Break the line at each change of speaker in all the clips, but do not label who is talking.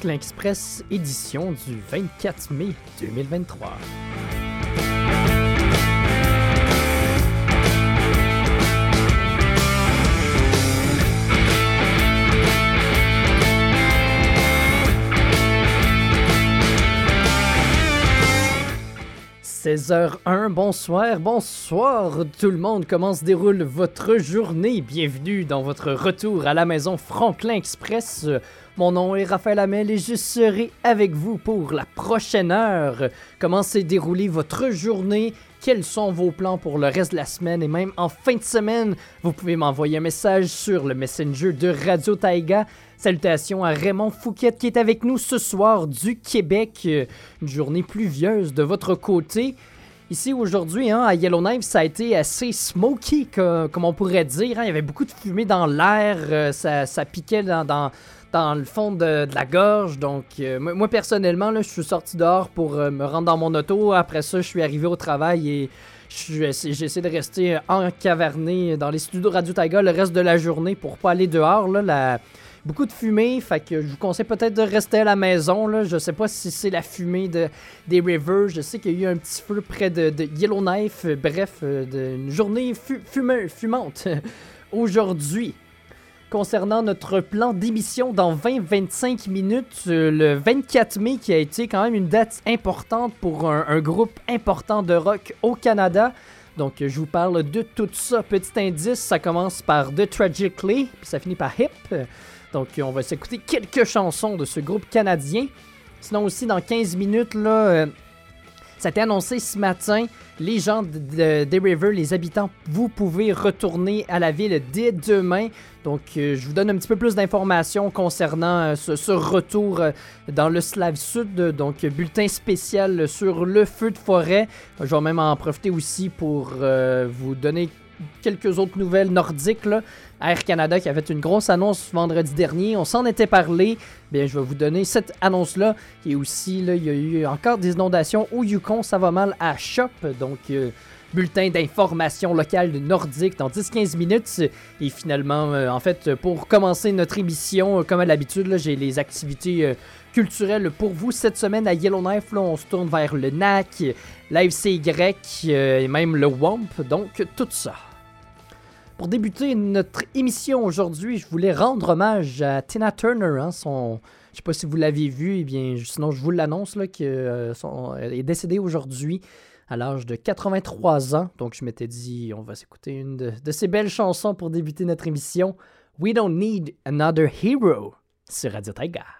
Franklin Express, édition du 24 mai 2023. 16h01, bonsoir, bonsoir tout le monde, comment se déroule votre journée? Bienvenue dans votre retour à la maison Franklin Express. Mon nom est Raphaël Hamel et je serai avec vous pour la prochaine heure. Comment s'est déroulée votre journée? Quels sont vos plans pour le reste de la semaine? Et même en fin de semaine? Vous pouvez m'envoyer un message sur le Messenger de Radio Taiga Salutations à Raymond Fouquet qui est avec nous ce soir du Québec. Une journée pluvieuse de votre côté. Ici aujourd'hui, hein, à Yellowknife, ça a été assez smoky, comme, on pourrait dire. Hein. Il y avait beaucoup de fumée dans l'air, euh, ça, piquait dans, le fond de, la gorge. Donc, euh, moi, personnellement, là, je suis sorti dehors pour euh, me rendre dans mon auto. Après ça, je suis arrivé au travail et j'essaie de rester encaverné dans les studios Radio Taiga le reste de la journée pour pas aller dehors. Beaucoup de fumée, fait que je vous conseille peut-être de rester à la maison. Là. Je sais pas si c'est la fumée de, des rivers. Je sais qu'il y a eu un petit feu près de, Yellowknife. Bref, euh, une journée fumante aujourd'hui. Concernant notre plan d'émission dans 20-25 minutes, euh, le 24 mai qui a été quand même une date importante pour un, groupe important de rock au Canada. Donc, je vous parle de tout ça. Petit indice, ça commence par The Tragically, puis ça finit par Hip. Donc, on va s'écouter quelques chansons de ce groupe canadien. Sinon, aussi, dans 15 minutes, là, euh, ça a été annoncé ce matin. Les gens de, de, River, les habitants, vous pouvez retourner à la ville dès demain. Donc, euh, je vous donne un petit peu plus d'informations concernant euh, ce, retour dans le Slave Sud. Donc, bulletin spécial sur le feu de forêt. Je vais même en profiter aussi pour vous donner quelques autres nouvelles nordiques. Là. Air Canada qui a fait une grosse annonce vendredi dernier. On s'en était parlé. Bien, je vais vous donner cette annonce-là. Et aussi, là, il y a eu encore des inondations au Yukon. Ça va mal à Shop. Donc, euh, bulletin d'information locale Nordique dans 10-15 minutes. Et finalement, euh, en fait, pour commencer notre émission, euh, comme à l'habitude, j'ai les activités culturelles pour vous cette semaine à Yellowknife. Là, on se tourne vers le NAC, l'AFCY et même le WAMP. Donc, tout ça. Pour débuter notre émission aujourd'hui, je voulais rendre hommage à Tina Turner. Hein, je sais pas si vous l'avez vu, eh bien, sinon je vous l'annonce qu'elle euh, est décédée aujourd'hui à l'âge de 83 ans. Donc je m'étais dit, on va s'écouter une de, de ces belles chansons pour débuter notre émission. We Don't Need Another Hero sur Radio Taiga.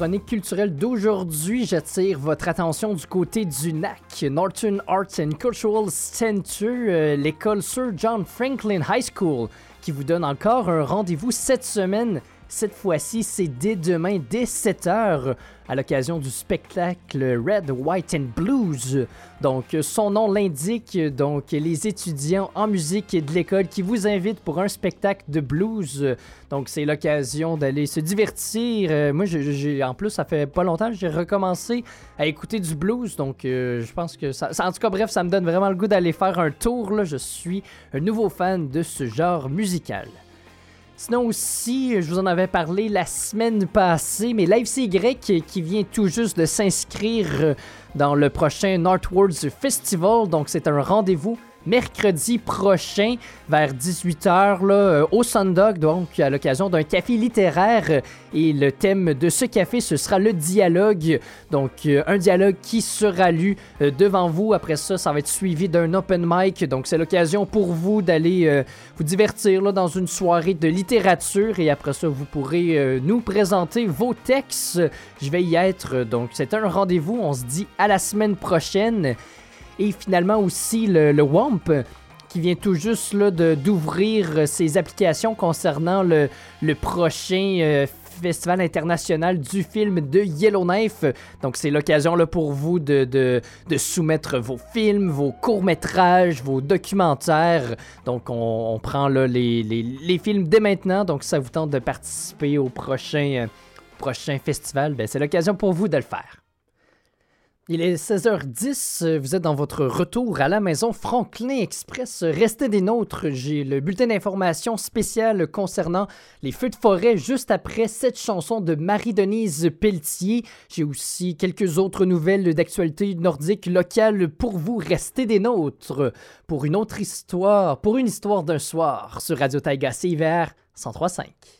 Chronique culturelle d'aujourd'hui, j'attire votre attention du côté du NAC, Northern Arts and Cultural Center, euh, l'école Sir John Franklin High School, qui vous donne encore un rendez-vous cette semaine cette fois-ci, c'est dès demain, dès 7h, à l'occasion du spectacle Red, White and Blues. Donc, son nom l'indique, donc les étudiants en musique de l'école qui vous invitent pour un spectacle de blues. Donc, c'est l'occasion d'aller se divertir. Euh, moi, en plus, ça fait pas longtemps que j'ai recommencé à écouter du blues. Donc, euh, je pense que ça, En tout cas, bref, ça me donne vraiment le goût d'aller faire un tour. Je suis un nouveau fan de ce genre musical. Sinon aussi, je vous en avais parlé la semaine passée, mais l'AFCY qui vient tout juste de s'inscrire dans le prochain Northwards Festival, donc c'est un rendez-vous mercredi prochain vers 18h là, euh, au Sundog, donc à l'occasion d'un café littéraire. Et le thème de ce café, ce sera le dialogue. Donc euh, un dialogue qui sera lu euh, devant vous. Après ça, ça va être suivi d'un open mic. Donc c'est l'occasion pour vous d'aller vous divertir dans une soirée de littérature. Et après ça, vous pourrez nous présenter vos textes. Je vais y être. Donc c'est un rendez-vous. On se dit à la semaine prochaine. Et finalement aussi le, WAMP qui vient tout juste d'ouvrir ses applications concernant le, prochain euh, Festival international du film de Yellowknife. Donc c'est l'occasion là, pour vous de, soumettre vos films, vos courts-métrages, vos documentaires. Donc on, prend là, les, films dès maintenant. Donc ça vous tente de participer au prochain, euh, prochain festival, ben, c'est l'occasion pour vous de le faire. Il est 16h10, vous êtes dans votre retour à la maison Franklin Express. Restez des nôtres, j'ai le bulletin d'information spécial concernant les feux de forêt juste après cette chanson de Marie-Denise Pelletier. J'ai aussi quelques autres nouvelles d'actualité nordique locale pour vous. Restez des nôtres pour une autre histoire, pour une histoire d'un soir sur Radio Taiga CIVR 103.5.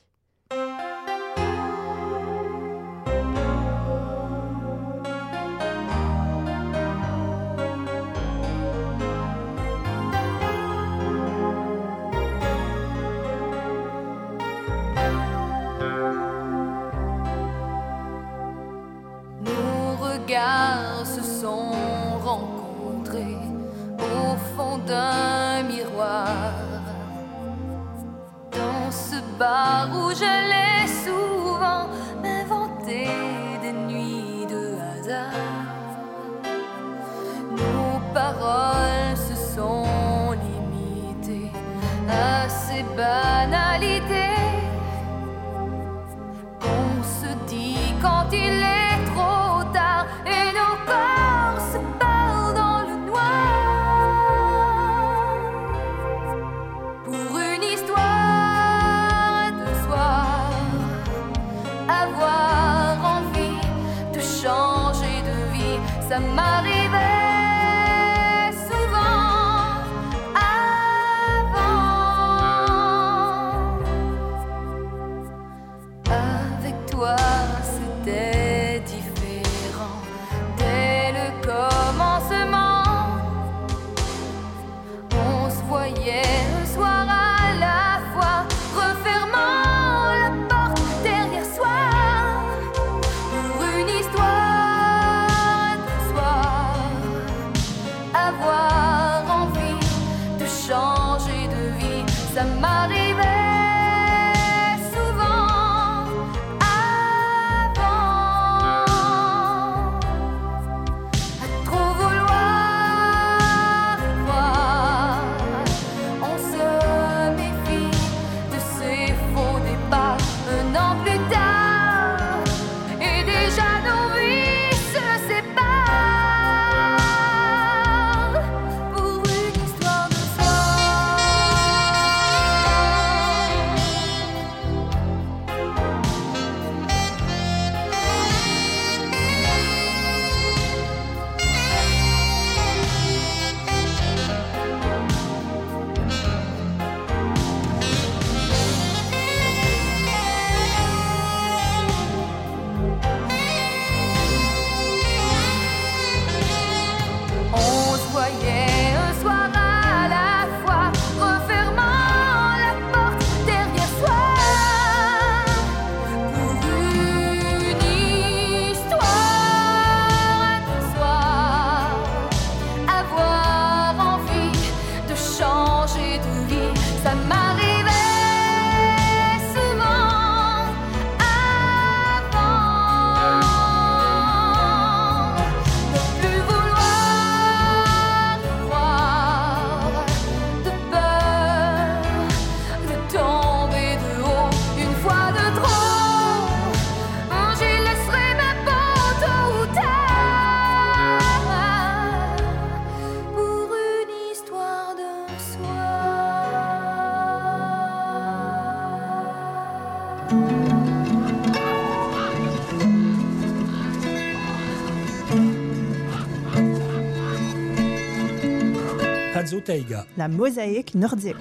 Taïga.
La mosaïque nordique.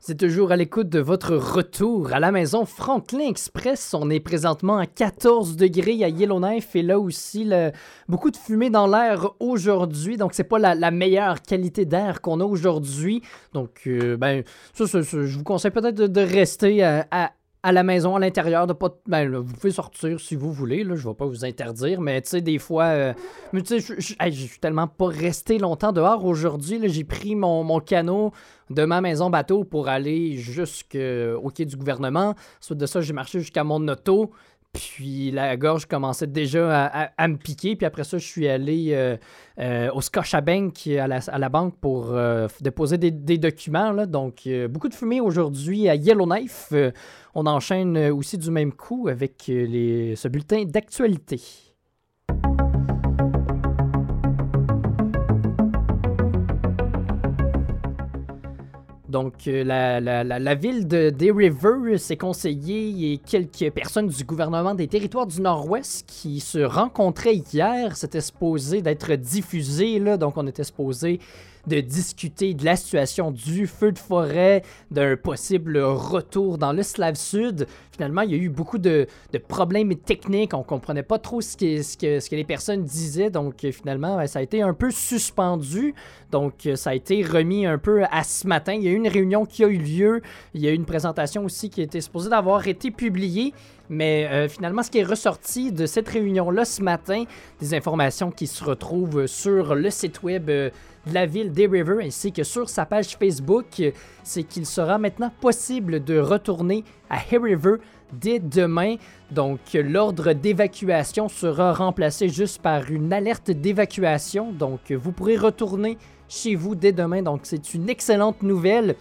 C'est toujours à l'écoute de votre retour à la maison Franklin Express. On est présentement à 14 degrés à Yellowknife et là aussi le- beaucoup de fumée dans l'air aujourd'hui. Donc c'est pas la, la meilleure qualité d'air qu'on a aujourd'hui. Donc euh, ben ça, ça, ça, je vous conseille peut-être de, de rester à, à- à la maison, à l'intérieur, de pas. Ben, là, vous pouvez sortir si vous voulez, là, je vais pas vous interdire, mais tu sais, des fois. euh, mais tu sais, je- hey, suis tellement pas resté longtemps dehors aujourd'hui. J'ai pris mon, mon canot de ma maison bateau pour aller jusqu'au quai du gouvernement. Suite de ça, j'ai marché jusqu'à mon auto. Puis la gorge commençait déjà à, me piquer. Puis après ça, je suis allé euh, euh, au Scotiabank, à la, à la banque, pour euh, déposer des, documents. Donc, beaucoup de fumée aujourd'hui à Yellowknife. On enchaîne aussi du même coup avec ce bulletin d'actualité. Donc, euh, la, ville de Day River s'est conseillée et quelques personnes du gouvernement des territoires du Nord-Ouest qui se rencontraient hier. C'était supposé d'être diffusé, donc on était supposé de discuter de la situation du feu de forêt, d'un possible retour dans le Slave Sud. Finalement, il y a eu beaucoup de, de problèmes techniques. On comprenait pas trop ce que, ce que, ce que les personnes disaient. Donc, finalement, ça a été un peu suspendu. Donc, ça a été remis un peu à ce matin. Il y a eu une réunion qui a eu lieu. Il y a eu une présentation aussi qui était supposée d'avoir été publiée. Mais euh, finalement, ce qui est ressorti de cette réunion-là ce matin, des informations qui se retrouvent sur le site web euh, de la ville des River ainsi que sur sa page Facebook, c'est qu'il sera maintenant possible de retourner à Hay River dès demain. Donc, l'ordre d'évacuation sera remplacé juste par une alerte d'évacuation. Donc, vous pourrez retourner chez vous dès demain. Donc, c'est une excellente nouvelle.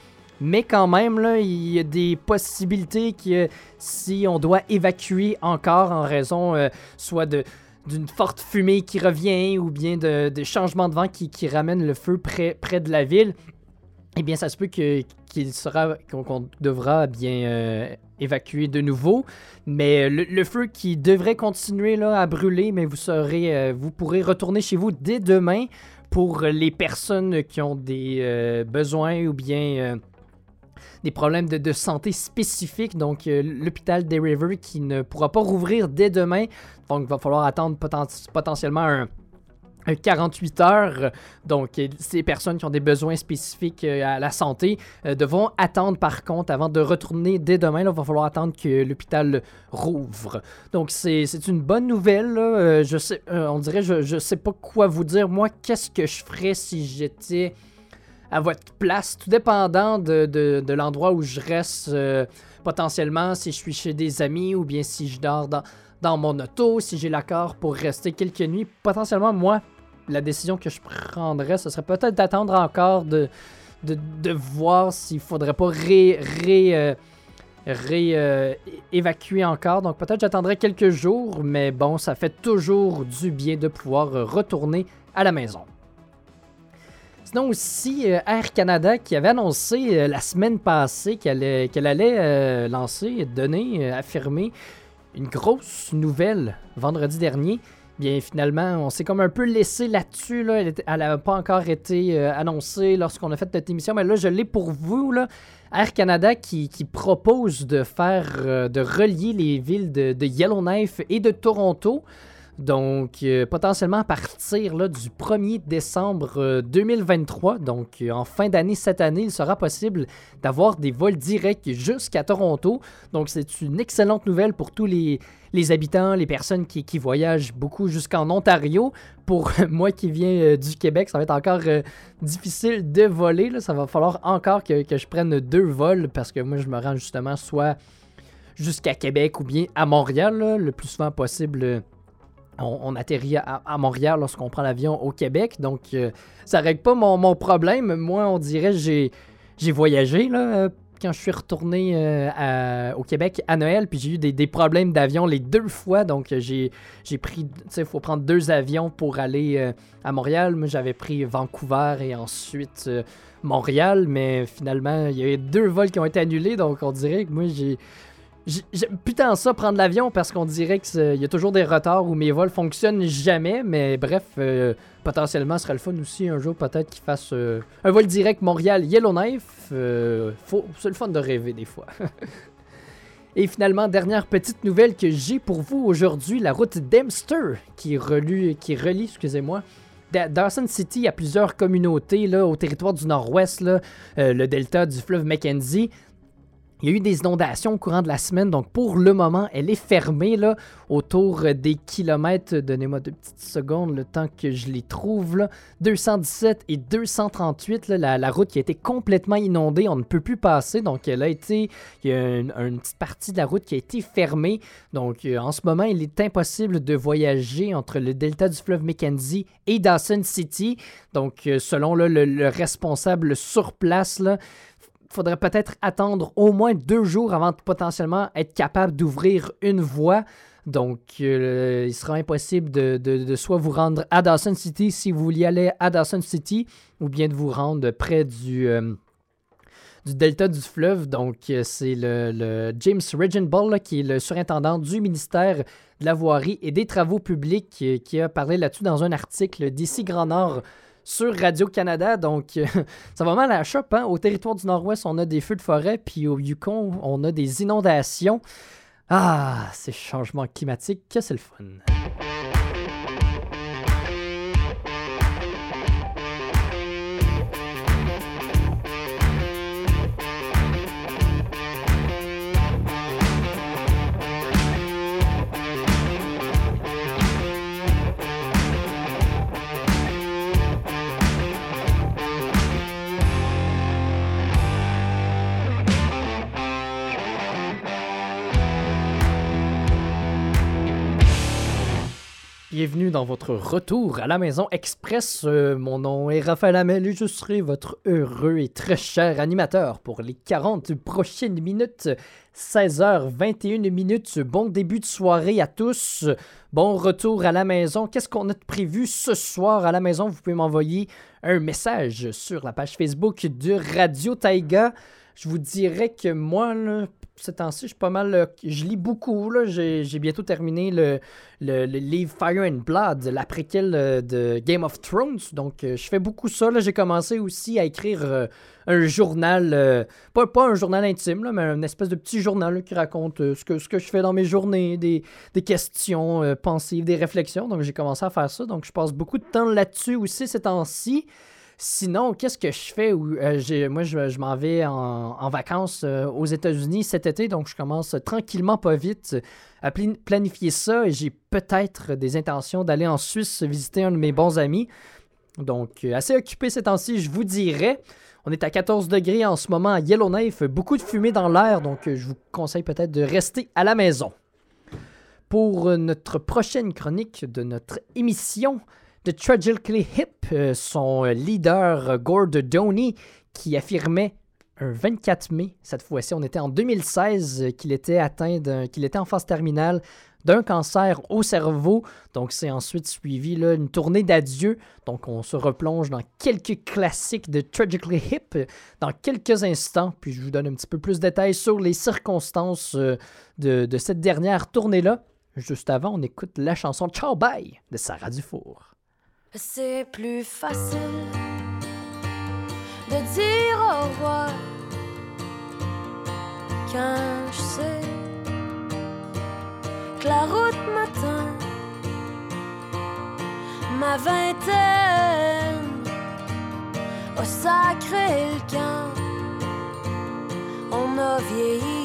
Mais quand même, il y a des possibilités que si on doit évacuer encore en raison euh, soit de d'une forte fumée qui revient ou bien de, changements de vent qui, qui ramènent le feu près, près de la ville, eh bien, ça se peut qu'il sera qu'on devra bien euh, évacuer de nouveau. Mais euh, le, feu qui devrait continuer là, à brûler, mais vous serez, vous pourrez retourner chez vous dès demain pour les personnes qui ont des besoins ou bien des problèmes de, santé spécifiques. Donc, euh, l'hôpital des River qui ne pourra pas rouvrir dès demain. Donc, il va falloir attendre poten- potentiellement un, un 48 heures. Donc, euh, ces personnes qui ont des besoins spécifiques euh, à la santé devront attendre par contre avant de retourner dès demain. Il va falloir attendre que l'hôpital rouvre. Donc, c'est une bonne nouvelle. je sais, on dirait, je, je sais pas quoi vous dire. Moi, qu'est-ce que je ferais si j'étais à votre place, tout dépendant de, de- l'endroit où je reste, euh, potentiellement si je suis chez des amis ou bien si je dors dans, dans mon auto, si j'ai l'accord pour rester quelques nuits. Potentiellement, moi, la décision que je prendrais, ce serait peut-être d'attendre encore de, de, de voir s'il faudrait pas ré, ré, euh, euh, encore. Donc peut-être j'attendrai quelques jours, mais bon, ça fait toujours du bien de pouvoir retourner à la maison. Sinon aussi, euh, Air Canada qui avait annoncé euh, la semaine passée qu'elle qu'elle allait euh, lancer, donner, euh, affirmer une grosse nouvelle vendredi dernier. Bien finalement, on s'est comme un peu laissé là-dessus. Là. Elle n'avait pas encore été euh, annoncée lorsqu'on a fait cette émission, mais là, je l'ai pour vous. Air Canada qui, propose de faire, euh, de relier les villes de Yellowknife et de Toronto. Donc, euh, potentiellement à partir du 1er décembre euh, 2023, donc euh, en fin d'année cette année, il sera possible d'avoir des vols directs jusqu'à Toronto. Donc, c'est une excellente nouvelle pour tous les, les habitants, les personnes qui, qui voyagent beaucoup jusqu'en Ontario. Pour moi qui viens euh, du Québec, ça va être encore euh, difficile de voler. Ça va falloir encore que, que je prenne deux vols parce que moi, je me rends justement soit jusqu'à Québec ou bien à Montréal, le plus souvent possible. On, atterrit à, Montréal lorsqu'on prend l'avion au Québec. Donc, euh, ça règle pas mon, problème. Moi, on dirait j'ai j'ai voyagé là, euh, quand je suis retourné euh, au Québec à Noël. Puis j'ai eu des, problèmes d'avion les deux fois. Donc, j'ai pris. Tu sais, il faut prendre deux avions pour aller à Montréal. Moi, j'avais pris Vancouver et ensuite Montréal. Mais finalement, il y a eu deux vols qui ont été annulés. Donc, on dirait que moi, j'ai. Putain ça prendre l'avion parce qu'on dirait qu'il y a toujours des retards où mes vols fonctionnent jamais. Mais bref, euh, potentiellement, ce serait le fun aussi un jour peut-être qu'ils fassent euh, un vol direct Montréal-Yellowknife. Euh, c'est le fun de rêver des fois. Et finalement, dernière petite nouvelle que j'ai pour vous aujourd'hui, la route Dempster qui relie, qui relie excusez-moi, Da- Dawson City à plusieurs communautés là, au territoire du nord-ouest, euh, le delta du fleuve Mackenzie. Il y a eu des inondations au courant de la semaine, donc pour le moment, elle est fermée là, autour euh, des kilomètres. Donnez-moi deux petites secondes, le temps que je les trouve. Là. 217 et 238, là, la, route qui a été complètement inondée, on ne peut plus passer. Donc, elle a été, il y a une, petite partie de la route qui a été fermée. Donc, euh, en ce moment, il est impossible de voyager entre le delta du fleuve Mackenzie et Dawson City. Donc, euh, selon le, le responsable sur place, là, faudrait peut-être attendre au moins deux jours avant de potentiellement être capable d'ouvrir une voie. Donc, euh, il sera impossible de, de- de soit vous rendre à Dawson City si vous vouliez aller à Dawson City, ou bien de vous rendre près du, euh, du delta du fleuve. Donc, euh, c'est le, le James Regenball, là, qui est le surintendant du ministère de la Voirie et des Travaux publics, qui, qui a parlé là-dessus dans un article d'ici Grand Nord sur Radio-Canada. Donc, ça va mal à la chope. Hein? Au territoire du Nord-Ouest, on a des feux de forêt, puis au Yukon, on a des inondations. Ah, ces changements climatiques, que c'est le fun. Bienvenue dans votre retour à la maison express. Euh, mon nom est Raphaël Hamel et je serai votre heureux et très cher animateur pour les 40 prochaines minutes. 16h21 minutes. Bon début de soirée à tous. Bon retour à la maison. Qu'est-ce qu'on a de prévu ce soir à la maison? Vous pouvez m'envoyer un message sur la page Facebook de Radio Taiga. Je vous dirais que moi, ce temps-ci, je suis pas mal. euh, je lis beaucoup. J'ai bientôt terminé le, le, livre Fire and Blood, la préquelle euh, de Game of Thrones. Donc, euh, je fais beaucoup ça. J'ai commencé aussi à écrire un journal, pas, pas un journal intime, là, mais une espèce de petit journal là, qui raconte ce, que, ce que je fais dans mes journées, des, des questions pensives, des réflexions. Donc, j'ai commencé à faire ça. Donc, je passe beaucoup de temps là-dessus aussi ces temps-ci. Sinon, qu'est-ce que je fais? euh, moi, je, m'en vais en, vacances euh, aux États-Unis cet été, donc je commence tranquillement, pas vite, à planifier ça. J'ai peut-être des intentions d'aller en Suisse visiter un de mes bons amis. Donc, euh, assez occupé ces temps-ci, je vous dirais. On est à 14 degrés en ce moment à Yellowknife, beaucoup de fumée dans l'air, donc je vous conseille peut-être de rester à la maison. Pour notre prochaine chronique de notre émission, The Tragically Hip, euh, son euh, leader euh, Gord Doney, qui affirmait un 24 mai, cette fois-ci, on était en 2016, euh, qu'il était atteint qu'il était en phase terminale d'un cancer au cerveau. Donc, c'est ensuite suivi là, une tournée d'adieu. Donc, on se replonge dans quelques classiques de Tragically Hip dans quelques instants. Puis, je vous donne un petit peu plus de détails sur les circonstances de, de cette dernière tournée-là. Juste avant, on écoute la chanson Ciao Bye de Sarah Dufour.
C'est plus facile de dire au revoir quand je sais que la route m'attend. Ma vingtaine a sacré le. On a vieilli.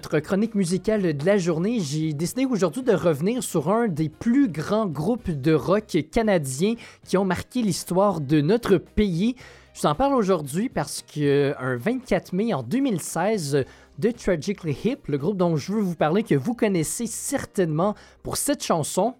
Notre chronique musicale de la journée, j'ai décidé aujourd'hui de revenir sur un des plus grands groupes de rock canadiens qui ont marqué l'histoire de notre pays. Je vous en parle aujourd'hui parce que un 24 mai en 2016, The Tragically Hip, le groupe dont je veux vous parler, que vous connaissez certainement pour cette chanson.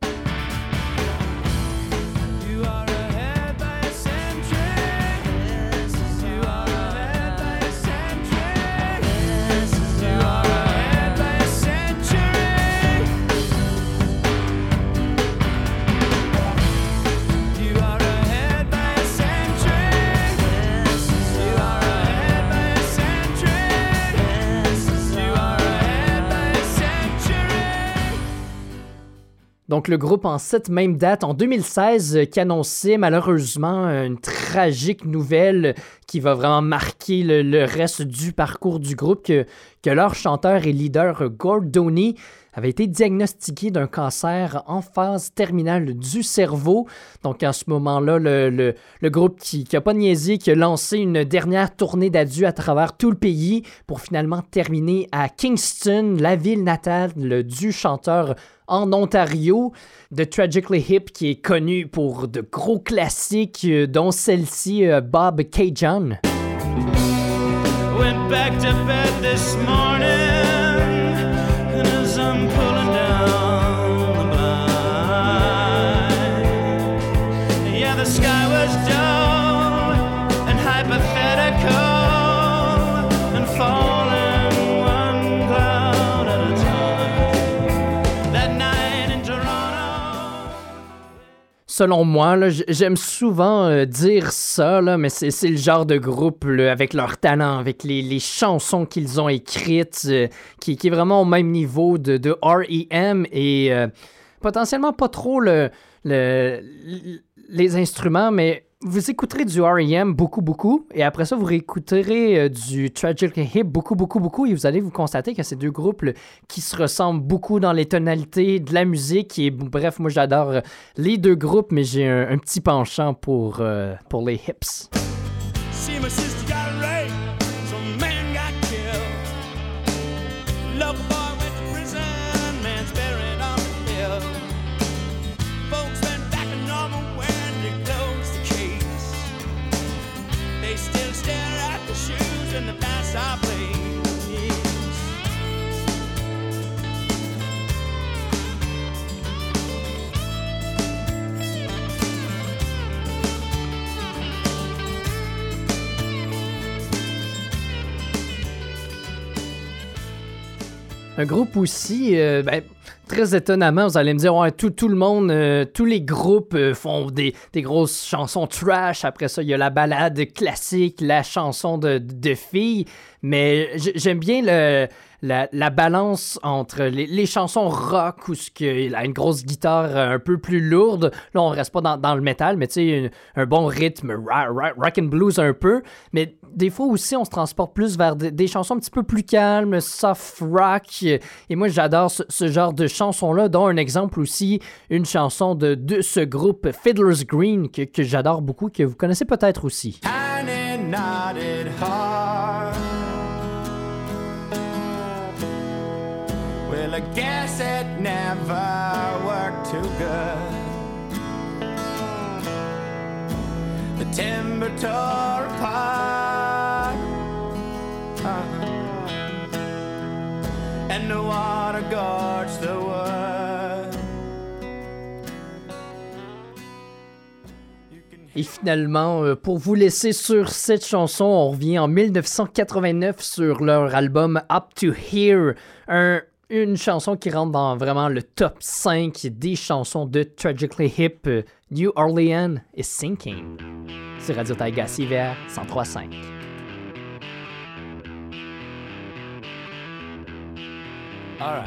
Donc le groupe en cette même date, en 2016, euh, qui annonçait malheureusement une tragique nouvelle qui va vraiment marquer le, reste du parcours du groupe, que, leur chanteur et leader euh, Gord avait été diagnostiqué d'un cancer en phase terminale du cerveau. Donc à ce moment-là, le, groupe qui n'a pas niaisé, qui a lancé une dernière tournée d'adieu à travers tout le pays pour finalement terminer à Kingston, la ville natale du chanteur en Ontario, de Tragically Hip, qui est connu pour de gros classiques, euh, dont celle-ci, euh, Bob Cajun. Selon moi, j'aime souvent euh, dire ça, mais c'est le genre de groupe avec leur talent, avec les, chansons qu'ils ont écrites, euh, qui, est vraiment au même niveau de, REM et euh, potentiellement pas trop le, les instruments, mais vous écouterez du REM beaucoup, beaucoup, et après ça, vous réécouterez euh, du Tragic Hip beaucoup, beaucoup, beaucoup, et vous allez vous constater que ces deux groupes qui se ressemblent beaucoup dans les tonalités de la musique, et bref, moi j'adore euh, les deux groupes, mais j'ai un, petit penchant pour, euh, pour les hips.
See,
Un groupe aussi, euh, ben, très étonnamment, vous allez me dire, ouais, tout, le monde, euh, tous les groupes euh, font des, grosses chansons trash. Après ça, il y a la balade classique, la chanson de, de filles. Mais j'aime bien le, la, la balance entre les, chansons rock où ce il a une grosse guitare euh, un peu plus lourde. Là, on reste pas dans, le métal, mais tu sais, un, bon rythme, rock and blues un peu. Mais des fois aussi, on se transporte plus vers des, chansons un petit peu plus calmes, soft rock. Et moi, j'adore ce, genre de chansons-là, dont un exemple aussi, une chanson de, ce groupe Fiddler's Green que j'adore beaucoup, que vous connaissez peut-être aussi.
Guess it never worked too good. The timber tore apart, Uh-huh. and the water gorged the wood.
Et finalement, euh, pour vous laisser sur cette chanson, on revient en 1989 sur leur album Up to Here, un- une chanson qui rentre dans vraiment le top 5 des chansons de Tragically Hip, New Orleans is Sinking. C'est Radio Taiga CVR 103.5.
All right.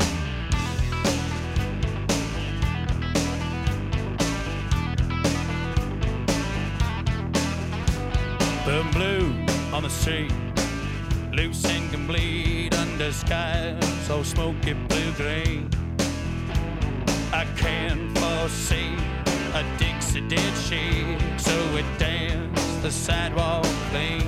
The blue on the street, loose and can under skies so smoky blue green. I can't foresee a Dixie did she, so it danced the sidewalk clean.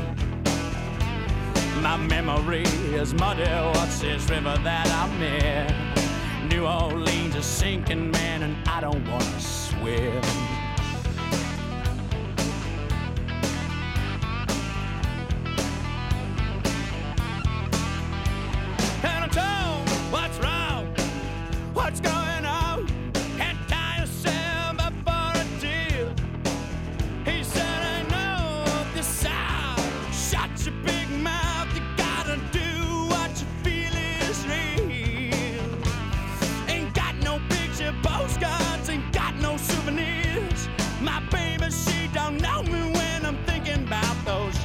My memory is muddy. What's this river that I'm in? New Orleans is sinking, man, and I don't wanna swim.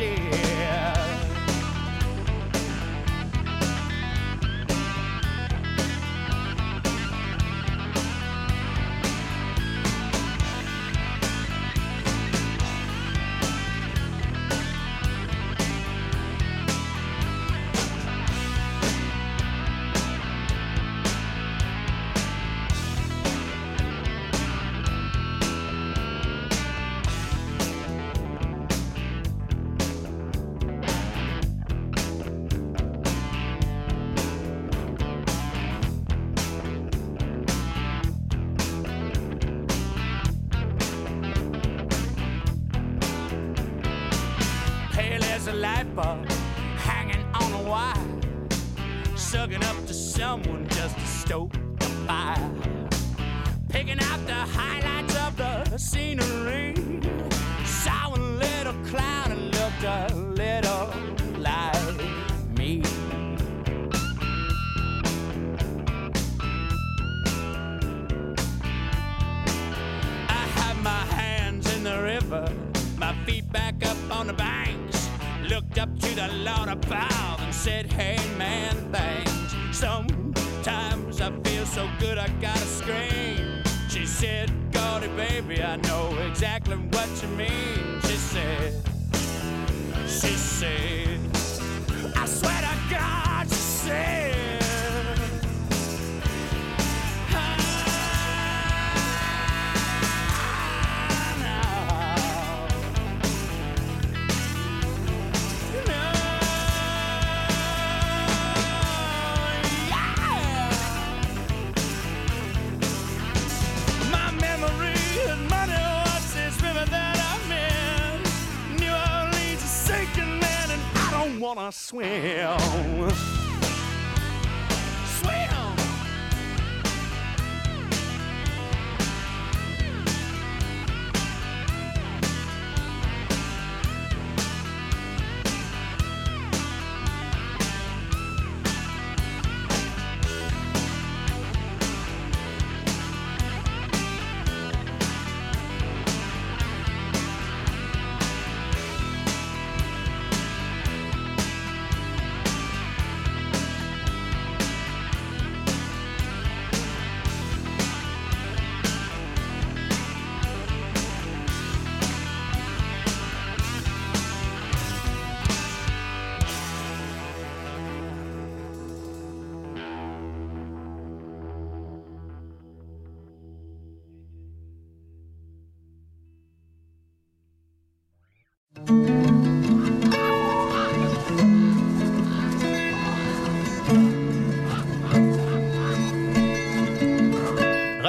shit. Swim.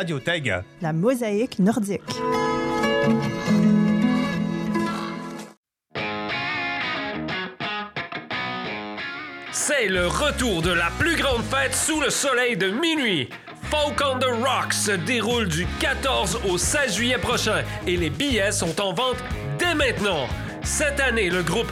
Radio.
La mosaïque nordique.
C'est le retour de la plus grande fête sous le soleil de minuit. Folk on the Rocks se déroule du 14 au 16 juillet prochain et les billets sont en vente dès maintenant. Cette année, le groupe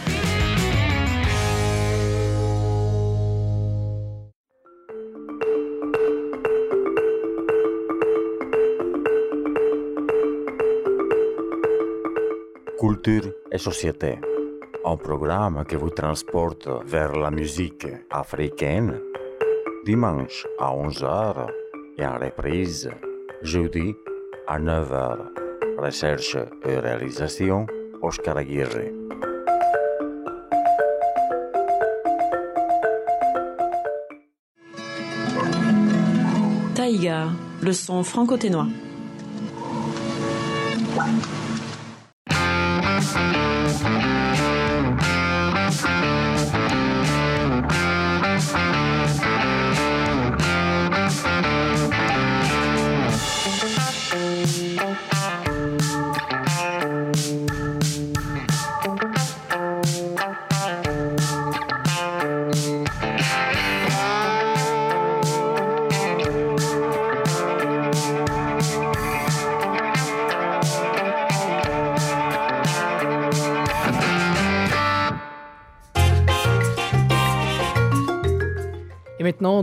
Culture et société. Un programme qui vous transporte vers la musique africaine. Dimanche à 11h et en reprise jeudi à 9h. Recherche et réalisation Oscar Aguirre.
Taïga, le son franco-ténois.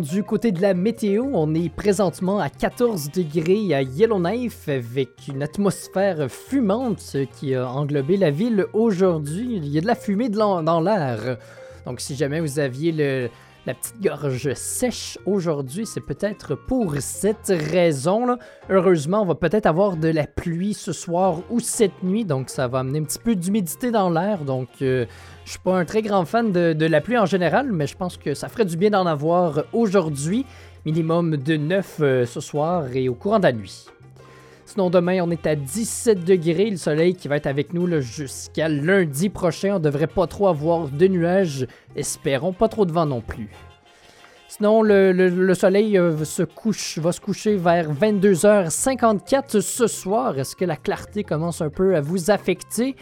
Du côté de la météo, on est présentement à 14 degrés à Yellowknife avec une atmosphère fumante qui a englobé la ville aujourd'hui. Il y a de la fumée dans l'air. Donc, si jamais vous aviez le, la petite gorge sèche aujourd'hui, c'est peut-être pour cette raison-là. Heureusement, on va peut-être avoir de la pluie ce soir ou cette nuit, donc ça va amener un petit peu d'humidité dans l'air. Donc, euh, je suis pas un très grand fan de, la pluie en général, mais je pense que ça ferait du bien d'en avoir aujourd'hui. Minimum de 9 euh, ce soir et au courant de la nuit. Sinon, demain, on est à 17 degrés. Le soleil qui va être avec nous jusqu'à lundi prochain. On devrait pas trop avoir de nuages. Espérons pas trop de vent non plus. Sinon, le, le- le soleil euh, se couche, va se coucher vers 22h54 ce soir. Est-ce que la clarté commence un peu à vous affecter?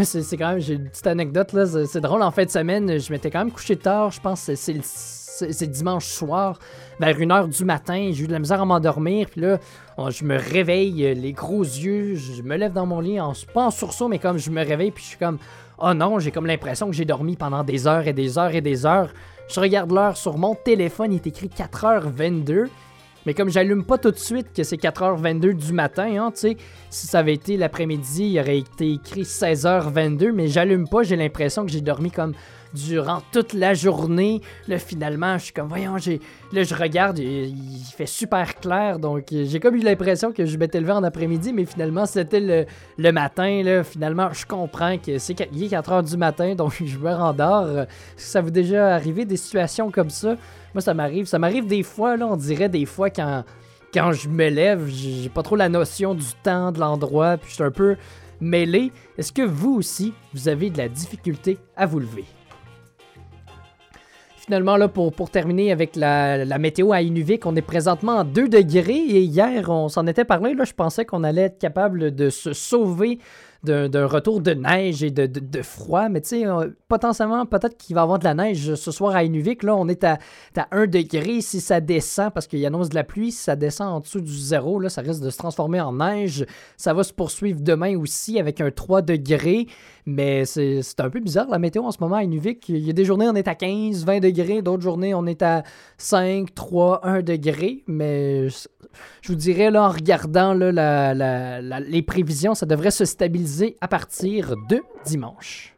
C'est quand même, j'ai une petite anecdote là, c'est c'est drôle en fin de semaine, je m'étais quand même couché tard, je pense que c'est le- c'est dimanche soir, vers 1h du matin, j'ai eu de la misère à m'endormir, puis là, je me réveille, euh, les gros yeux, je me lève dans mon lit, en, pas en sursaut, mais comme je me réveille, puis je suis comme, oh non, j'ai comme l'impression que j'ai dormi pendant des heures et des heures et des heures. Je regarde l'heure sur mon téléphone, il est écrit 4h22. Mais comme j'allume pas tout de suite que c'est 4h22 du matin, hein, tu sais, si ça avait été l'après-midi, il aurait été écrit 16h22, mais j'allume pas, j'ai l'impression que j'ai dormi comme durant toute la journée. Là, finalement, je suis comme, voyons. Là, je regarde, il fait super clair, donc j'ai comme eu l'impression que je m'étais levé en après-midi, mais finalement, c'était le, matin, là. Finalement, je comprends que c'est il est 4h du matin, donc je me rendors. Est-ce que ça vous est déjà arrivé des situations comme ça? Moi, ça m'arrive. Ça m'arrive des fois, là, on dirait des fois quand, quand je me lève, j'ai pas trop la notion du temps, de l'endroit, puis je suis un peu mêlé. Est-ce que vous aussi, vous avez de la difficulté à vous lever? Finalement, pour, terminer avec la, météo à Inuvik, on est présentement en 2 degrés et hier, on s'en était parlé. Là, je pensais qu'on allait être capable de se sauver d'un retour de neige et de froid. Mais tu sais, euh, potentiellement, peut-être qu'il va y avoir de la neige ce soir à Inuvik. Là, on est à, à 1 degré. Si ça descend, parce qu'il annonce de la pluie, si ça descend en dessous du zéro, là, ça risque de se transformer en neige. Ça va se poursuivre demain aussi avec un 3 degrés. Mais c'est un peu bizarre la météo en ce moment à Inuvik. Il y a des journées on est à 15, 20 degrés, d'autres journées on est à 5, 3, 1 degré. Mais je- vous dirais là en regardant les prévisions, ça devrait se stabiliser à partir de dimanche. «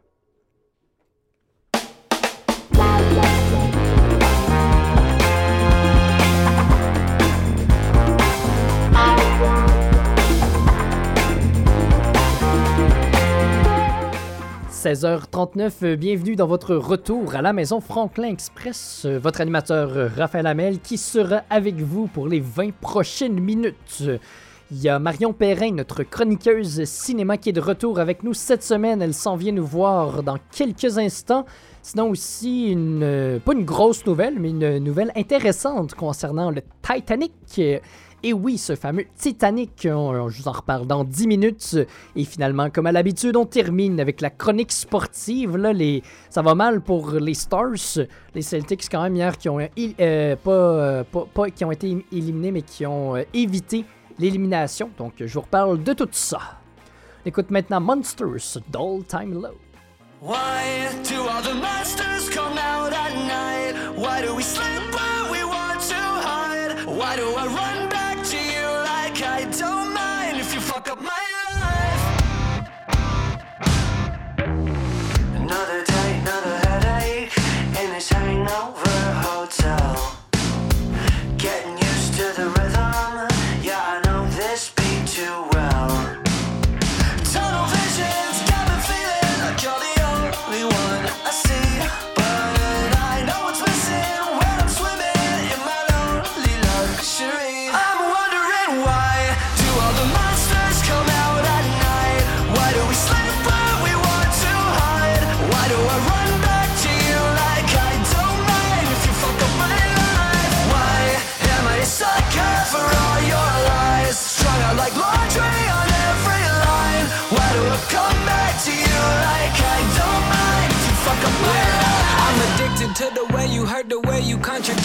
16h39, euh, bienvenue dans votre retour à la maison Franklin Express. Euh, Votre animateur euh, Raphaël Hamel qui sera avec vous pour les 20 prochaines minutes. Il y a Marion Perrin, notre chroniqueuse cinéma, qui est de retour avec nous cette semaine. Elle s'en vient nous voir dans quelques instants. Sinon aussi, une, pas une grosse nouvelle, mais une nouvelle intéressante concernant le Titanic. Euh, Et oui, ce fameux Titanic, on- je vous en reparle dans 10 minutes. Et finalement, comme à l'habitude, on termine avec la chronique sportive. Là, les... Ça va mal pour les Stars, les Celtics quand même hier qui ont, euh, pas, euh, pas- pas- qui ont été éliminés, mais qui ont euh, évité l'élimination. Donc, je vous reparle de tout ça. Écoute maintenant Monsters d'All Time Low.
hangover hotel.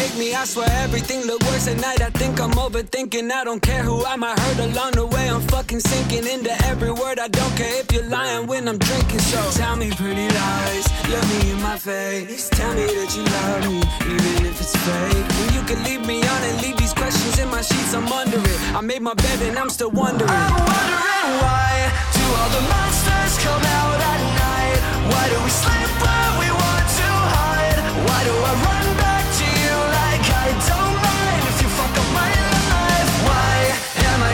Contradict me. I swear everything look worse at night. I think I'm overthinking. I don't care who I might hurt along the way. I'm fucking sinking into every word. I don't care if you're lying when I'm drinking. So tell me pretty lies, look me in my face. Tell me that you love me, even if it's fake. When you can leave me on and leave these questions in my sheets, I'm under it. I made my bed and I'm still wondering.
I'm wondering why do all the monsters come out at night? Why do we sleep when we want to hide? Why do I run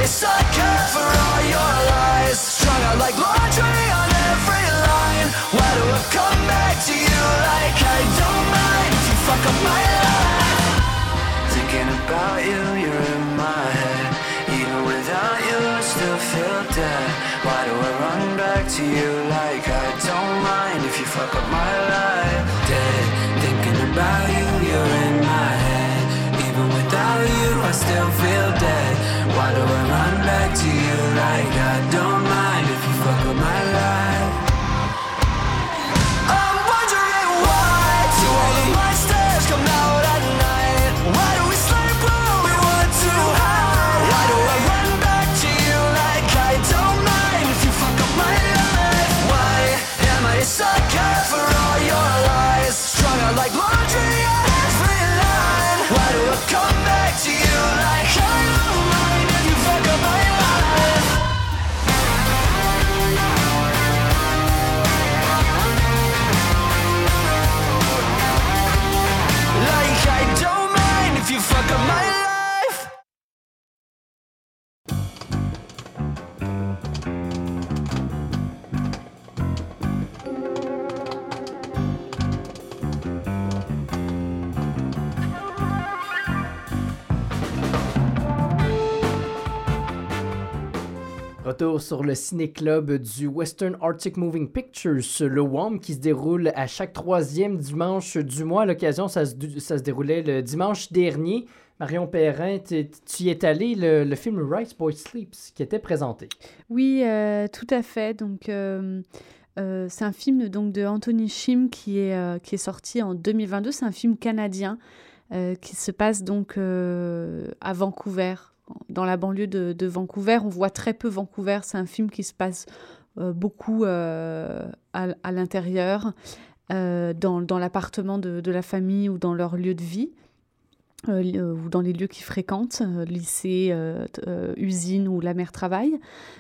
sucker for all your lies? Strung out like laundry on every line. Why do I come back to you like I don't mind if you fuck up my life? Thinking about you, you're in my head. Even without you, I still feel dead. Why do I run back to you like I don't mind if you fuck up my life? night.
Retour sur le ciné-club du Western Arctic Moving Pictures, le WAM, qui se déroule à chaque troisième dimanche du mois. À l'occasion, ça se, déroulait le dimanche dernier. Marion Perrin, tu y es allé, le, film Right Boy Sleeps, qui était présenté.
Oui, euh, tout à fait. Donc, euh, euh, c'est un film donc de Anthony Shim qui est, qui est sorti en 2022. C'est un film canadien qui se passe donc à Vancouver, dans la banlieue de, Vancouver. On voit très peu Vancouver. C'est un film qui se passe euh, beaucoup euh, à, l'intérieur, euh, dans, l'appartement de la famille ou dans leur lieu de vie. Euh, euh, ou dans les lieux qu'ils fréquentent, euh, lycée, euh, usine où la mère travaille.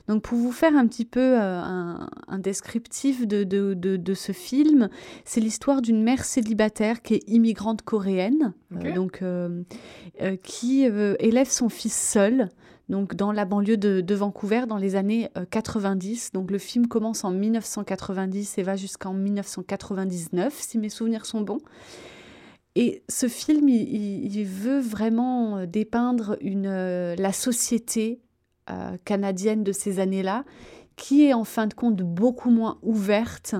Donc pour vous faire un petit peu un, un descriptif de, de, de, de ce film, c'est l'histoire d'une mère célibataire qui est immigrante coréenne, donc, qui élève son fils seul. Donc dans la banlieue de, de Vancouver dans les années euh, 90. Donc le film commence en 1990 et va jusqu'en 1999 si mes souvenirs sont bons. Et ce film, il, veut vraiment euh, dépeindre une, euh, la société euh, canadienne de ces années-là, qui est en fin de compte beaucoup moins ouverte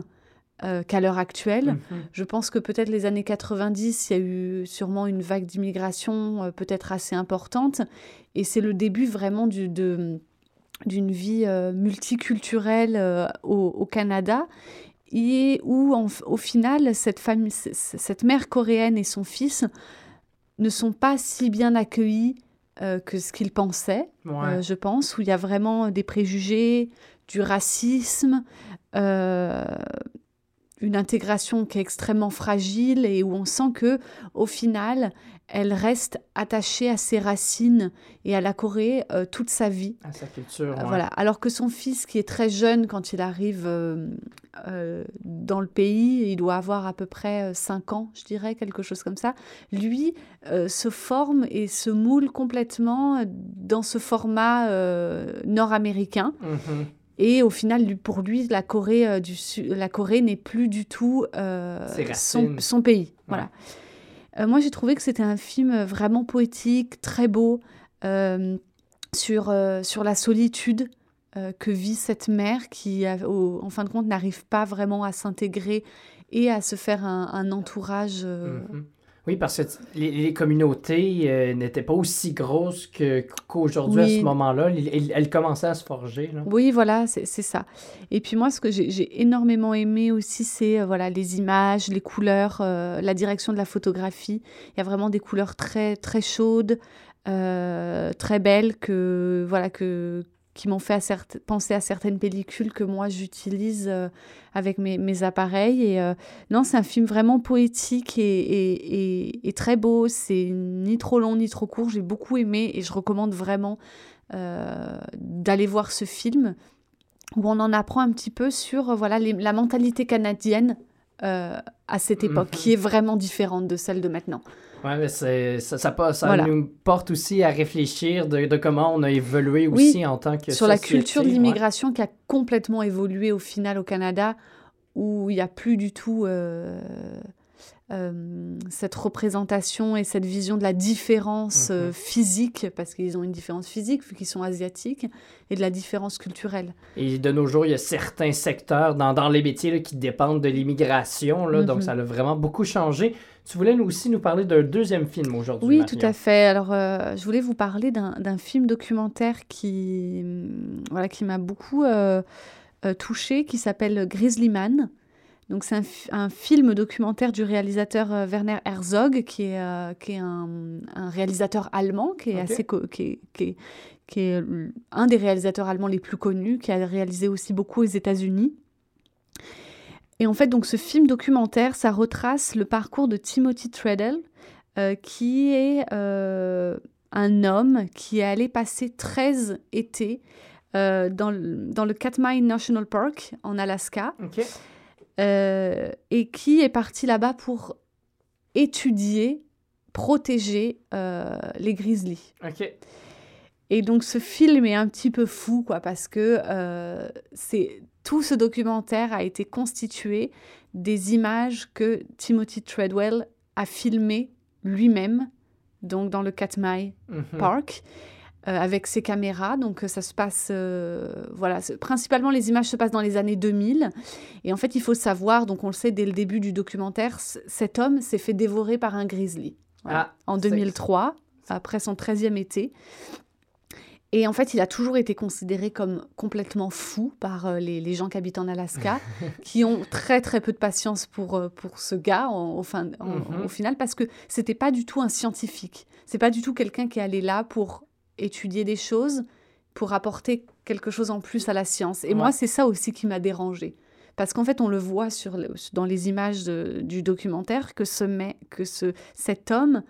euh, qu'à l'heure actuelle.
Mhm.
Je pense que peut-être les années 90, il y a eu sûrement une vague d'immigration euh, peut-être assez importante. Et c'est le début vraiment du, de, d'une vie multiculturelle au, au Canada. Et où, en- au final, cette, famille, cette mère coréenne et son fils ne sont pas si bien accueillis euh, que ce qu'ils pensaient
Ouais.
euh, je pense, où il y a vraiment des préjugés, du racisme, euh, une intégration qui est extrêmement fragile et où on sent que, au final, elle reste attachée à ses racines et à la Corée euh, toute sa vie.
à sa culture. Ouais.
Voilà. Alors que son fils, qui est très jeune quand il arrive euh, euh, dans le pays, il doit avoir à peu près 5 ans, je dirais, quelque chose comme ça, lui se forme et se moule complètement dans ce format nord-américain.
Mhm.
Et au final, pour lui, la Corée, euh, du la Corée n'est plus du tout euh, son, pays. Voilà. Euh, moi, j'ai trouvé que c'était un film vraiment poétique, très beau, euh, sur, euh, sur la solitude euh, que vit cette mère qui, au- en fin de compte, n'arrive pas vraiment à s'intégrer et à se faire un, un entourage. euh,
Mhm. Oui, parce que les, les communautés euh, n'étaient pas aussi grosses qu'aujourd'hui à ce moment-là. Elles, commençaient à se forger. Là.
Oui, voilà, c'est ça. Et puis moi, ce que j'ai j'ai énormément aimé aussi, c'est euh, voilà les images, les couleurs, euh, la direction de la photographie. Il y a vraiment des couleurs très très chaudes, très belles que voilà que qui m'ont fait à certes- penser à certaines pellicules que moi j'utilise euh, avec mes, mes appareils. Et euh, non, c'est un film vraiment poétique et, et- et- et très beau. C'est ni trop long ni trop court. J'ai beaucoup aimé et je recommande vraiment euh, d'aller voir ce film où on en apprend un petit peu sur voilà les- la mentalité canadienne à cette époque,
Mhm.
qui est vraiment différente de celle de maintenant.
Mais ça, ça, passe- ça
Voilà.
nous porte aussi à réfléchir de, de comment on a évolué
Oui,
aussi en tant que
sur la culture de
ouais.
l'immigration qui a complètement évolué au final au Canada, où il n'y a plus du tout euh, euh, cette représentation et cette vision de la différence euh,
Mhm.
physique, parce qu'ils ont une différence physique vu qu'ils sont asiatiques, et de la différence culturelle.
Et de nos jours, il y a certains secteurs dans, dans les métiers là, qui dépendent de l'immigration, donc
Mhm.
ça a vraiment beaucoup changé. Tu voulais aussi nous parler d'un deuxième film aujourd'hui.
Oui,
Marion.
tout à fait. Alors, euh, je voulais vous parler d'un film documentaire qui, hum, voilà, qui m'a beaucoup euh, euh, touchée, qui s'appelle Grizzly Man. Donc, c'est un, fi- un film documentaire du réalisateur Werner Herzog, qui est, euh, qui est un, un réalisateur allemand, qui est assez, qui est, qui est- qui est l- un des réalisateurs allemands les plus connus, qui a réalisé aussi beaucoup aux États-Unis. Et en fait, donc, ce film documentaire, ça retrace le parcours de Timothy Treadle, euh, qui est euh, un homme qui est allé passer 13 étés euh, dans, le, dans le Katmai National Park en Alaska et qui est parti là-bas pour étudier, protéger les grizzlies.
OK.
Et donc ce film est un petit peu fou, quoi, parce que c'est tout ce documentaire a été constitué des images que Timothy Treadwell a filmées lui-même, donc dans le Katmai
Mhm.
Park, euh, avec ses caméras. Donc euh, ça se passe, euh, voilà, principalement les images se passent dans les années 2000. Et en fait, il faut savoir, donc on le sait dès le début du documentaire, cet homme s'est fait dévorer par un grizzly. Voilà.
Ah,
en
c'est-
2003, après son 13e été. Et en fait, il a toujours été considéré comme complètement fou par euh, les, les gens qui habitent en Alaska, qui ont très très peu de patience pour, euh, pour ce gars en- au, fin, en-
Mhm.
au final, parce que c'était pas du tout un scientifique. C'est pas du tout quelqu'un qui allait là pour étudier des choses, pour apporter quelque chose en plus à la science. Et
Ouais.
moi, c'est ça aussi qui m'a dérangé. Parce qu'en fait, on le voit sur le- dans les images de- du documentaire que, ce, que ce, cet homme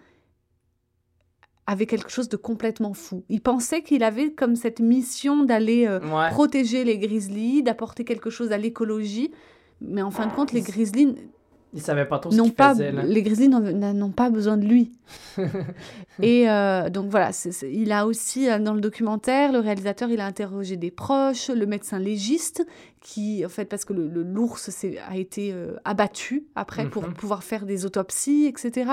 avait quelque chose de complètement fou. Il pensait qu'il avait comme cette mission d'aller euh,
Ouais.
protéger les grizzlies, d'apporter quelque chose à l'écologie. Mais en fin de compte, les grizzlies
Il savait pas trop ce
n'ont
qu'il
pas,
faisait. là.
les grizzlies n'ont pas besoin de lui. Et euh, donc voilà, il a aussi, euh, dans le documentaire, le réalisateur, il a interrogé des proches, le médecin légiste, qui, en fait, parce que le- l'ours a été euh, abattu après pour
Mhm.
pouvoir faire des autopsies, etc.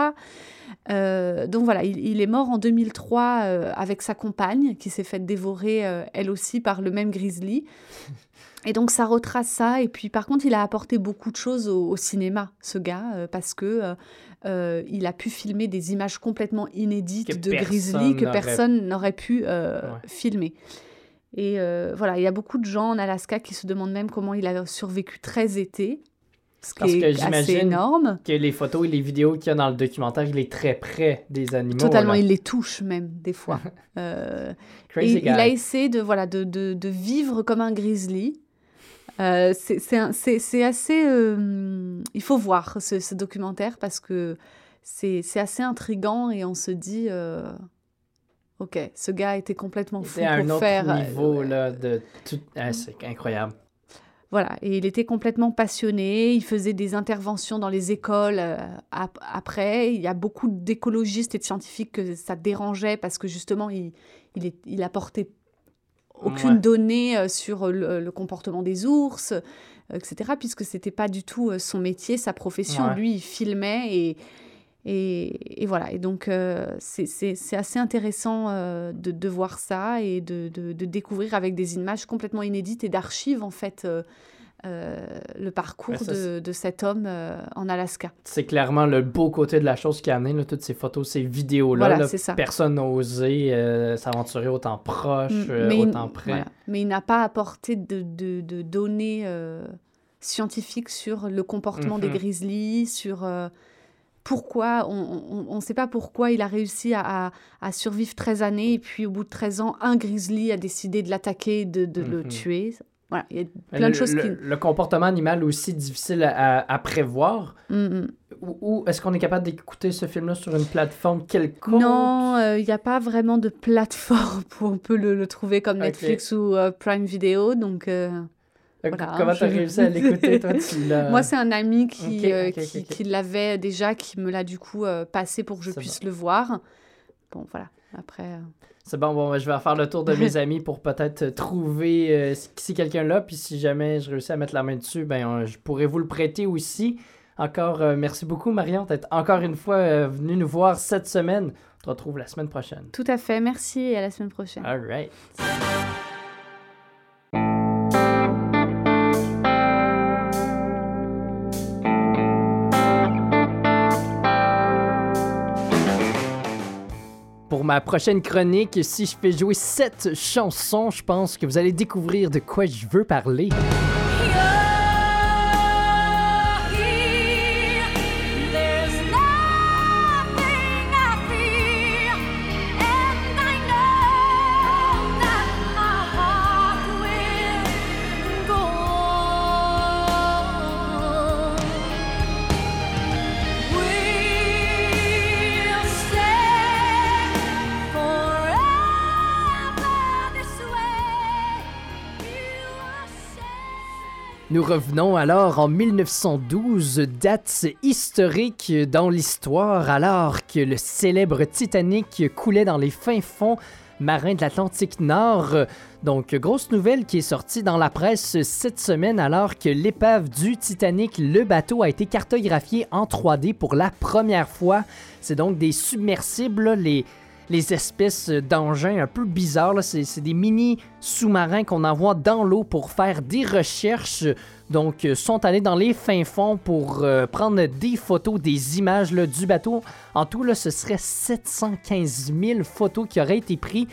Euh, donc voilà, il, il est mort en 2003 euh, avec sa compagne, qui s'est faite dévorer, elle aussi, par le même grizzly. Et donc ça retrace ça. Et puis par contre, il a apporté beaucoup de choses au, au cinéma, ce gars, euh, parce que euh, euh, il a pu filmer des images complètement inédites
Que
de grizzly que personne n'aurait pu euh,
Ouais.
filmer. Et voilà, il y a beaucoup de gens en Alaska qui se demandent même comment il a survécu 13 étés, ce qui
Parce que
est
j'imagine. Que les photos et les vidéos qu'il y a dans le documentaire, il est très près des animaux.
Totalement, il les touche même des fois. Euh,
Crazy
et
guy.
il a essayé de, voilà, de, de, de vivre comme un grizzly. Euh, c'est- assez... euh, il faut voir ce, ce documentaire parce que c'est assez intrigant et on se dit... euh, ok, ce gars était complètement fou
C'est à un
pour
autre
faire... euh,
niveau là, de tout. Ah, c'est incroyable.
Voilà, et il était complètement passionné, il faisait des interventions dans les écoles ap- après. Il y a beaucoup d'écologistes et de scientifiques que ça dérangeait parce que justement, il, il, est- il apportait aucune
Ouais.
donnée euh, sur le, le comportement des ours, euh, etc., puisque c'était pas du tout euh, son métier, sa profession.
Ouais.
Lui, il filmait et, et, et voilà. Et donc, euh, c'est- assez intéressant euh, de, de voir ça et de, de- de découvrir avec des images complètement inédites et d'archives, en fait, euh, euh, le parcours
ça,
de, de cet homme euh, en Alaska.
C'est clairement le beau côté de la chose qui a amené là, toutes ces photos, ces vidéos-là.
Voilà,
là. Personne n'a osé euh, s'aventurer autant proche,
Mm,
euh,
mais il-
autant près.
voilà. Mais il n'a pas apporté de, de- de données euh, scientifiques sur le comportement des
Mhm.
grizzlies, sur euh, pourquoi, on ne sait pas pourquoi il a réussi à, à- à survivre 13 années et puis au bout de 13 ans, un grizzly a décidé de l'attaquer, de, de le
Mhm.
tuer. Voilà, il y a plein
le,
de choses
le-
qui...
le comportement animal aussi difficile à, prévoir.
Mm, mm.
Ou, ou est-ce qu'on est capable d'écouter ce film-là sur une plateforme quelconque?
Non, euh, il n'y a pas vraiment de plateforme où on peut le, le trouver comme. Netflix ou euh, Prime Video, donc... euh,
Euh,
voilà,
Comment
je-
t'as réussi à l'écouter, toi? Tu
Moi, c'est un ami qui, euh, l'avait déjà, qui me l'a du coup euh, passé pour que je puisse le voir. Bon, voilà. Après, euh,
C'est bon, bon, je vais faire le tour de mes amis pour peut-être trouver euh, si quelqu'un là, puis si jamais je réussis à mettre la main dessus, ben euh, je pourrais vous le prêter aussi. Encore, euh, merci beaucoup, Marion, d'être encore une fois euh, venue nous voir cette semaine. On te retrouve la semaine prochaine.
Tout à fait. Merci et à la semaine prochaine.
All right. Ma prochaine chronique, si je fais jouer cette chanson, je pense que vous allez découvrir de quoi je veux parler. Revenons alors en 1912, date historique dans l'histoire, alors que le célèbre Titanic coulait dans les fins fonds marins de l'Atlantique Nord. Donc, grosse nouvelle qui est sortie dans la presse cette semaine alors que l'épave du Titanic, le bateau, a été cartographié en 3D pour la première fois. C'est donc des submersibles, les, les espèces d'engins un peu bizarres. C'est des mini sous-marins qu'on envoie dans l'eau pour faire des recherches. Donc, euh, sont allés dans les fins fonds pour euh, prendre des photos, des images du bateau. En tout, là, ce serait 715 000 photos qui auraient été prises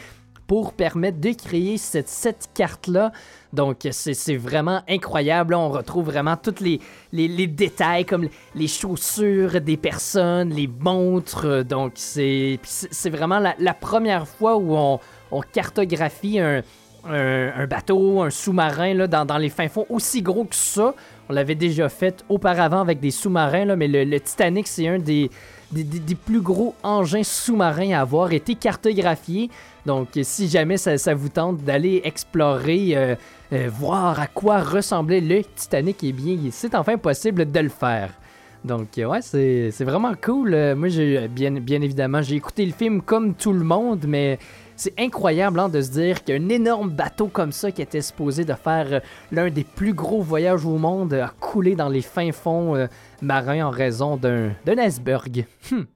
pour permettre de créer cette, carte-là. Donc, c'est vraiment incroyable. On retrouve vraiment tous les, détails, comme les chaussures des personnes, les montres. Donc, c'est vraiment la, première fois où on, cartographie un, bateau, un sous-marin dans, les fins fonds aussi gros que ça. On l'avait déjà fait auparavant avec des sous-marins, mais le, Titanic, c'est un des- des plus gros engins sous-marins à avoir été cartographié. Donc, si jamais ça, vous tente d'aller explorer, euh, euh, voir à quoi ressemblait le Titanic, eh bien, c'est enfin possible de le faire. Donc, euh, ouais, c'est vraiment cool. Moi, bien, évidemment, j'ai écouté le film comme tout le monde, mais c'est incroyable hein, de se dire qu'un énorme bateau comme ça, qui était supposé de faire l'un des plus gros voyages au monde, a coulé dans les fins fonds marins en raison d'un iceberg. Hmm. «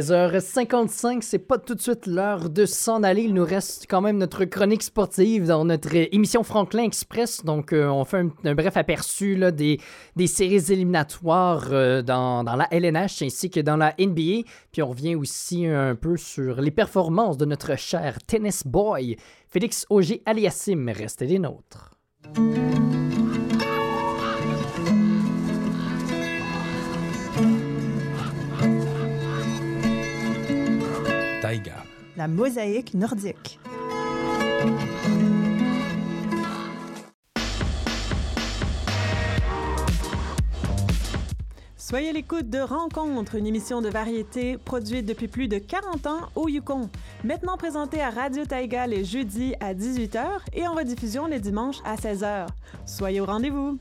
16h55, c'est pas tout de suite l'heure de s'en aller. Il nous reste quand même notre chronique sportive dans notre émission Franklin Express. Donc, euh, on fait un, bref aperçu des, séries éliminatoires euh, dans, la LNH ainsi que dans la NBA. Puis on revient aussi un peu sur les performances de notre cher tennis boy, Félix Auger Aliassim. Restez des nôtres.
Taïga.
La mosaïque nordique. Soyez à l'écoute de Rencontre, une émission de variété produite depuis plus de 40 ans au Yukon. Maintenant présentée à Radio Taïga les jeudis à 18h et en rediffusion les dimanches à 16h. Soyez au rendez-vous!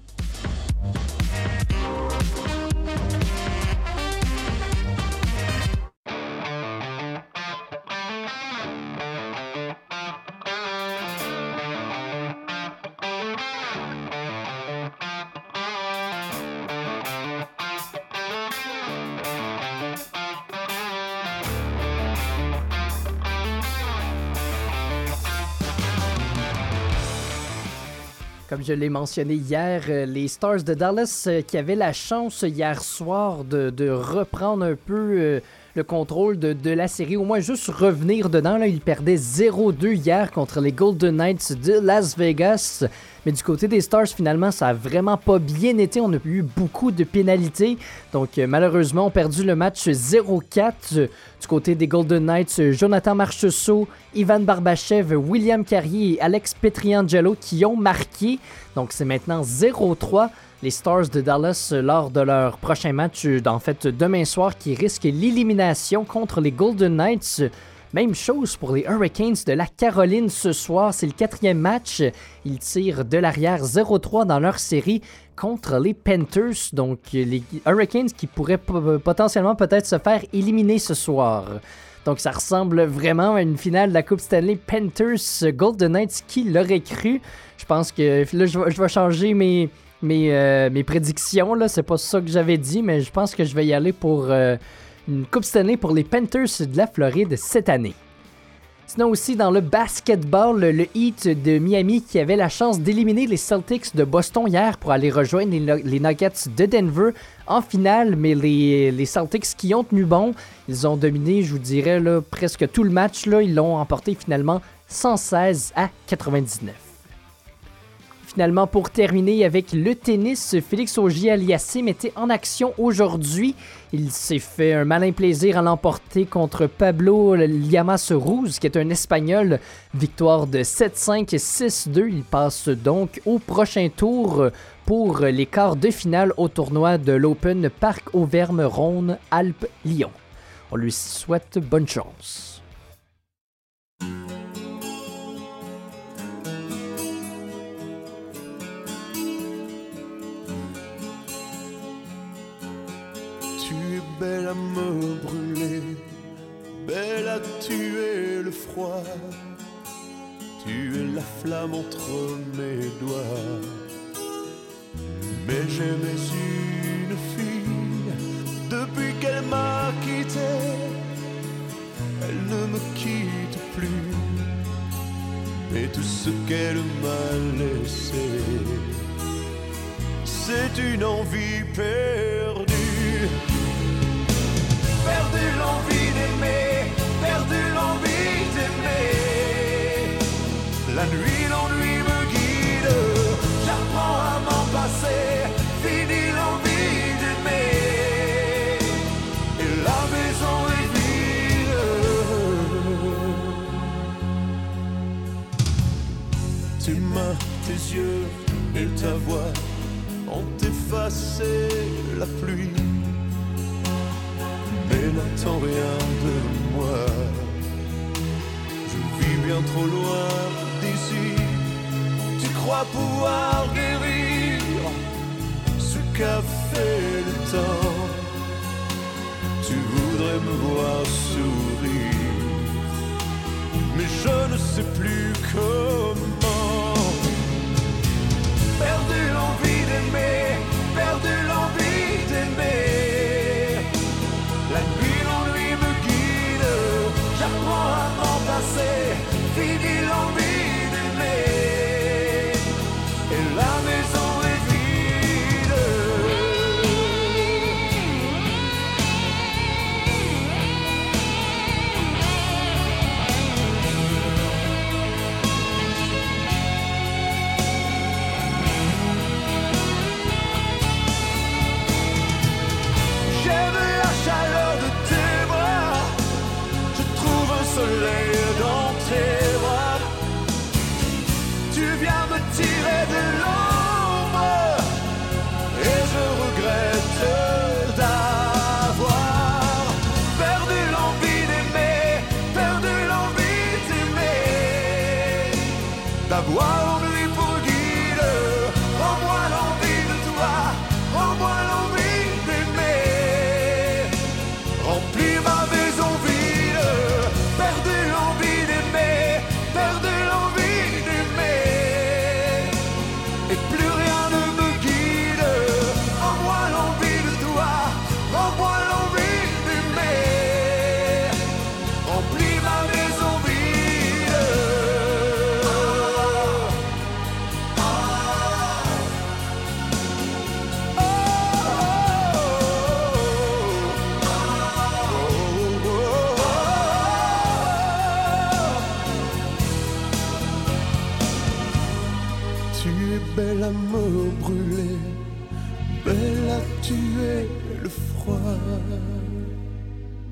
Comme je l'ai mentionné hier, euh, les Stars de Dallas euh, qui avaient la chance hier soir de, de reprendre un peu euh, le contrôle de, la série, au moins juste revenir dedans. Là, ils perdaient 0-2 hier contre les Golden Knights de Las Vegas. Mais du côté des Stars, finalement, ça a vraiment pas bien été. On a eu beaucoup de pénalités. Donc, euh, malheureusement, on a perdu le match 0-4. Euh, Du côté des Golden Knights, euh, Jonathan Marchessault, Ivan Barbachev, William Carrier et Alex Petriangelo qui ont marqué. Donc, c'est maintenant 0-3 les Stars de Dallas lors de leur prochain match, euh, en fait demain soir, qui risque l'élimination contre les Golden Knights. Même chose pour les Hurricanes de la Caroline ce soir. C'est le quatrième match. Ils tirent de l'arrière 0-3 dans leur série contre les Panthers. Donc les Hurricanes qui pourraient po- potentiellement peut-être se faire éliminer ce soir. Donc ça ressemble vraiment à une finale de la Coupe Stanley Panthers Golden Knights. Qui l'aurait cru? Je pense que là je vais changer mes, mes, euh, mes prédictions. C'est pas ça que j'avais dit, mais je pense que je vais y aller pour euh, une Coupe Stanley pour les Panthers de la Floride cette année. Sinon aussi dans le basketball, le, le Heat de Miami qui avait la chance d'éliminer les Celtics de Boston hier pour aller rejoindre les, Nu- les Nuggets de Denver en finale, mais les, Celtics qui ont tenu bon, ils ont dominé, je vous dirais, presque tout le match. Ils l'ont emporté finalement 116 à 99. Finalement, pour terminer avec le tennis, Félix Auger-Aliassime était en action aujourd'hui. Il s'est fait un malin plaisir à l'emporter contre Pablo Llamas Ruz, qui est un Espagnol. Victoire de 7-5 et 6-2. Il passe donc au prochain tour pour les quarts de finale au tournoi de l'Open Parc Auvergne-Rhône Alpes-Lyon. On lui souhaite bonne chance.
Belle à me brûler, belle à tuer le froid. Tu es la flamme entre mes doigts. Mais j'aimais une fille depuis qu'elle m'a quitté. Elle ne me quitte plus. Et tout ce qu'elle m'a laissé, c'est une envie perdue. Et ta voix ont effacé la pluie mais n'attends rien de moi. Je vis bien trop loin d'ici. Tu crois pouvoir guérir ce qu'a fait le temps. Tu voudrais me voir sourire, mais je ne sais plus comment. M'en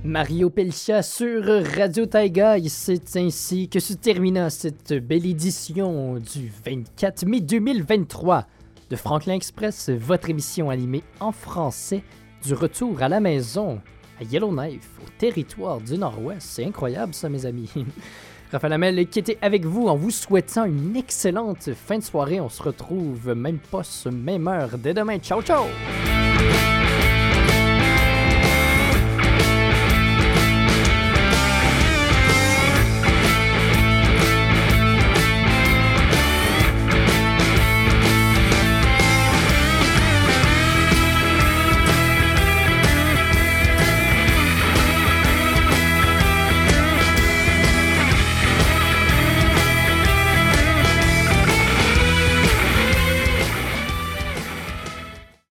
Mario Pelcha sur Radio Taiga. C'est ainsi que se termina cette belle édition du 24 mai 2023 de Franklin Express, votre émission animée en français du retour à la maison à Yellowknife, au territoire du Nord-Ouest. C'est incroyable ça, mes amis. Raphaël Hamel qui était avec vous en vous souhaitant une excellente fin de soirée. On se retrouve même pas ce même heure dès demain. Ciao, ciao!